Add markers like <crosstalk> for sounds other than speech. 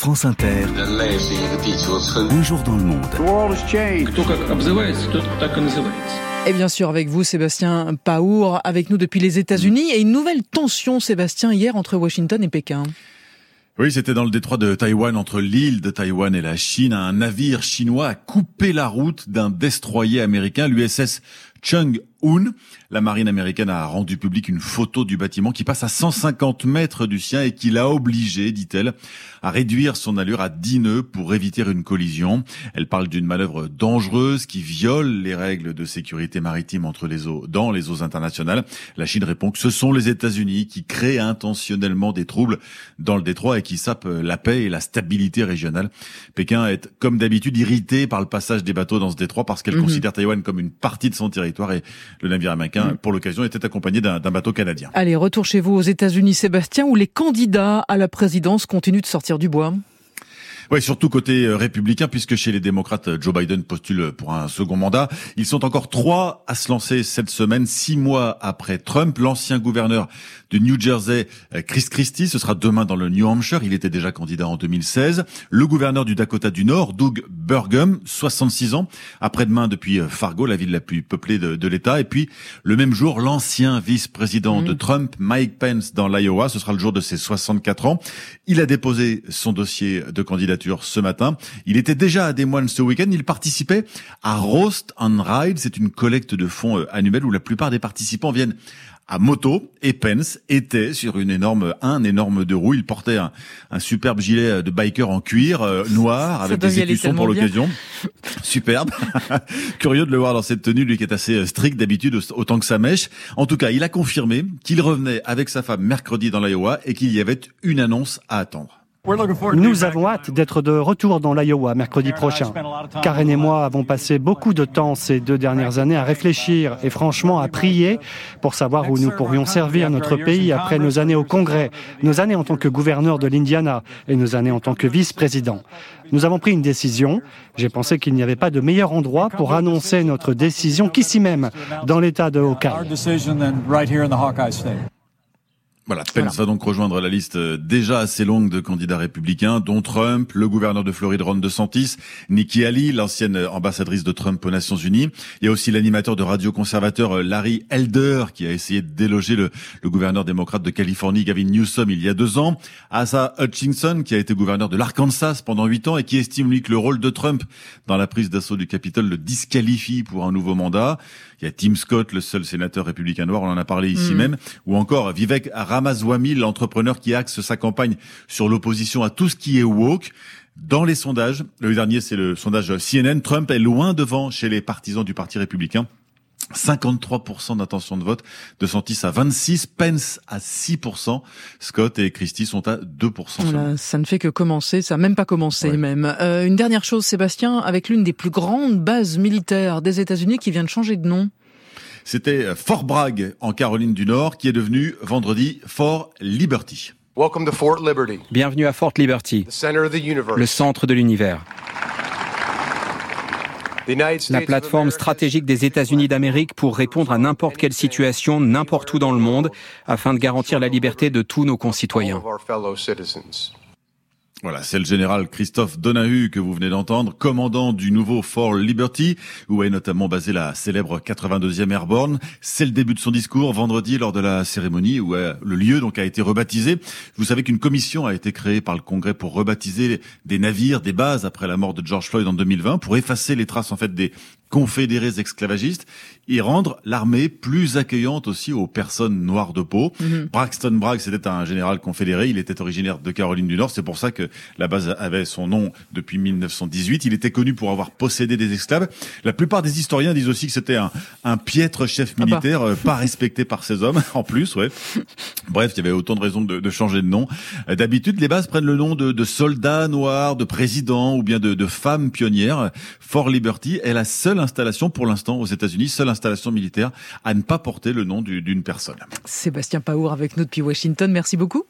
France Inter. Un jour dans le monde. Et bien sûr, avec vous, Sébastien Paour, avec nous depuis les États-Unis, et une nouvelle tension, Sébastien, hier entre Washington et Pékin. Oui, c'était dans le détroit de Taïwan, entre l'île de Taïwan et la Chine. Un navire chinois a coupé la route d'un destroyer américain, l'USS Chung Un. La marine américaine a rendu public une photo du bâtiment qui passe à 150 mètres du sien et qui l'a obligé, dit-elle, à réduire son allure à 10 nœuds pour éviter une collision. Elle parle d'une manœuvre dangereuse qui viole les règles de sécurité maritime entre les eaux, dans les eaux internationales. La Chine répond que ce sont les États-Unis qui créent intentionnellement des troubles dans le détroit et qui sapent la paix et la stabilité régionale. Pékin est, comme d'habitude, irrité par le passage des bateaux dans ce détroit parce qu'elle mhm. considère Taïwan comme une partie de son territoire et le navire américain, mm. pour l'occasion, était accompagné d'un bateau canadien. Allez, retour chez vous aux États-Unis, Sébastien, où les candidats à la présidence continuent de sortir du bois. Oui, surtout côté euh, républicain, puisque chez les démocrates, euh, Joe Biden postule pour un second mandat. Ils sont encore trois à se lancer cette semaine, six mois après Trump. L'ancien gouverneur du New Jersey, euh, Chris Christie, ce sera demain dans le New Hampshire. Il était déjà candidat en 2016. Le gouverneur du Dakota du Nord, Doug Burgum, 66 ans, après-demain depuis Fargo, la ville la plus peuplée de, l'État. Et puis, le même jour, l'ancien vice-président de mmh. Trump, Mike Pence, dans l'Iowa. Ce sera le jour de ses 64 ans. Il a déposé son dossier de candidature ce matin. Il était déjà à Des Moines ce week-end. Il participait à Roast and Ride. C'est une collecte de fonds euh, annuelle où la plupart des participants viennent à moto et Pence était sur une énorme un énorme deux roues. Il portait un, superbe gilet de biker en cuir euh, noir avec des écussons pour l'occasion. Superbe. <laughs> Curieux de le voir dans cette tenue, lui qui est assez euh, strict d'habitude autant que sa mèche. En tout cas, il a confirmé qu'il revenait avec sa femme mercredi dans l'Iowa et qu'il y avait une annonce à attendre. Nous avons hâte d'être de retour dans l'Iowa mercredi prochain. Karen et moi avons passé beaucoup de temps ces deux dernières années à réfléchir et franchement à prier pour savoir où nous pourrions servir notre pays après nos années au Congrès, nos années en tant que gouverneur de l'Indiana et nos années en tant que vice-président. Nous avons pris une décision. J'ai pensé qu'il n'y avait pas de meilleur endroit pour annoncer notre décision qu'ici même, dans l'État de Hawkeye. Voilà, Pence va donc rejoindre la liste euh, déjà assez longue de candidats républicains, dont Trump, le gouverneur de Floride Ron DeSantis, Nikki Haley, l'ancienne ambassadrice de Trump aux Nations Unies. Il y a aussi l'animateur de radio conservateur euh, Larry Elder qui a essayé de déloger le, le, gouverneur démocrate de Californie Gavin Newsom il y a deux ans. Asa Hutchinson qui a été gouverneur de l'Arkansas pendant huit ans et qui estime lui que le rôle de Trump dans la prise d'assaut du Capitole le disqualifie pour un nouveau mandat. Il y a Tim Scott, le seul sénateur républicain noir, on en a parlé ici mm. même, ou encore Vivek Ramaswamy, l'entrepreneur qui axe sa campagne sur l'opposition à tout ce qui est woke. Dans les sondages, le dernier c'est le sondage CNN, Trump est loin devant chez les partisans du Parti républicain. 53% d'intention de vote, de Santis à 26, Pence à 6%, Scott et Christie sont à 2%. ça ne fait que commencer, ça n'a même pas commencé même. Euh, une dernière chose, Sébastien, avec l'une des plus grandes bases militaires des États-Unis qui vient de changer de nom. C'était Fort Bragg en Caroline du Nord qui est devenu vendredi Fort Liberty. Bienvenue à Fort Liberty, le centre de l'univers. La plateforme stratégique des États-Unis d'Amérique pour répondre à n'importe quelle situation, n'importe où dans le monde, afin de garantir la liberté de tous nos concitoyens. Voilà, c'est le général Christophe Donahue que vous venez d'entendre, commandant du nouveau Fort Liberty, où est notamment basée la célèbre 82e Airborne. C'est le début de son discours vendredi lors de la cérémonie où euh, le lieu donc a été rebaptisé. Vous savez qu'une commission a été créée par le Congrès pour rebaptiser des navires, des bases après la mort de George Floyd en 2020, pour effacer les traces en fait des confédérés esclavagistes et rendre l'armée plus accueillante aussi aux personnes noires de peau. Mhm. Braxton Bragg, c'était un général confédéré, il était originaire de Caroline du Nord, c'est pour ça que la base avait son nom depuis 1918. Il était connu pour avoir possédé des esclaves. La plupart des historiens disent aussi que c'était un, un piètre chef ah bah. militaire, euh, pas respecté par ses hommes, <laughs> en plus, ouais. Bref, il y avait autant de raisons de, de changer de nom. Euh, d'habitude, les bases prennent le nom de, de soldats noirs, de présidents ou bien de, de femmes pionnières. Fort Liberty est la seule installation pour l'instant aux États-Unis, seule installation militaire à ne pas porter le nom d'une personne. Sébastien Paour avec nous depuis Washington, merci beaucoup.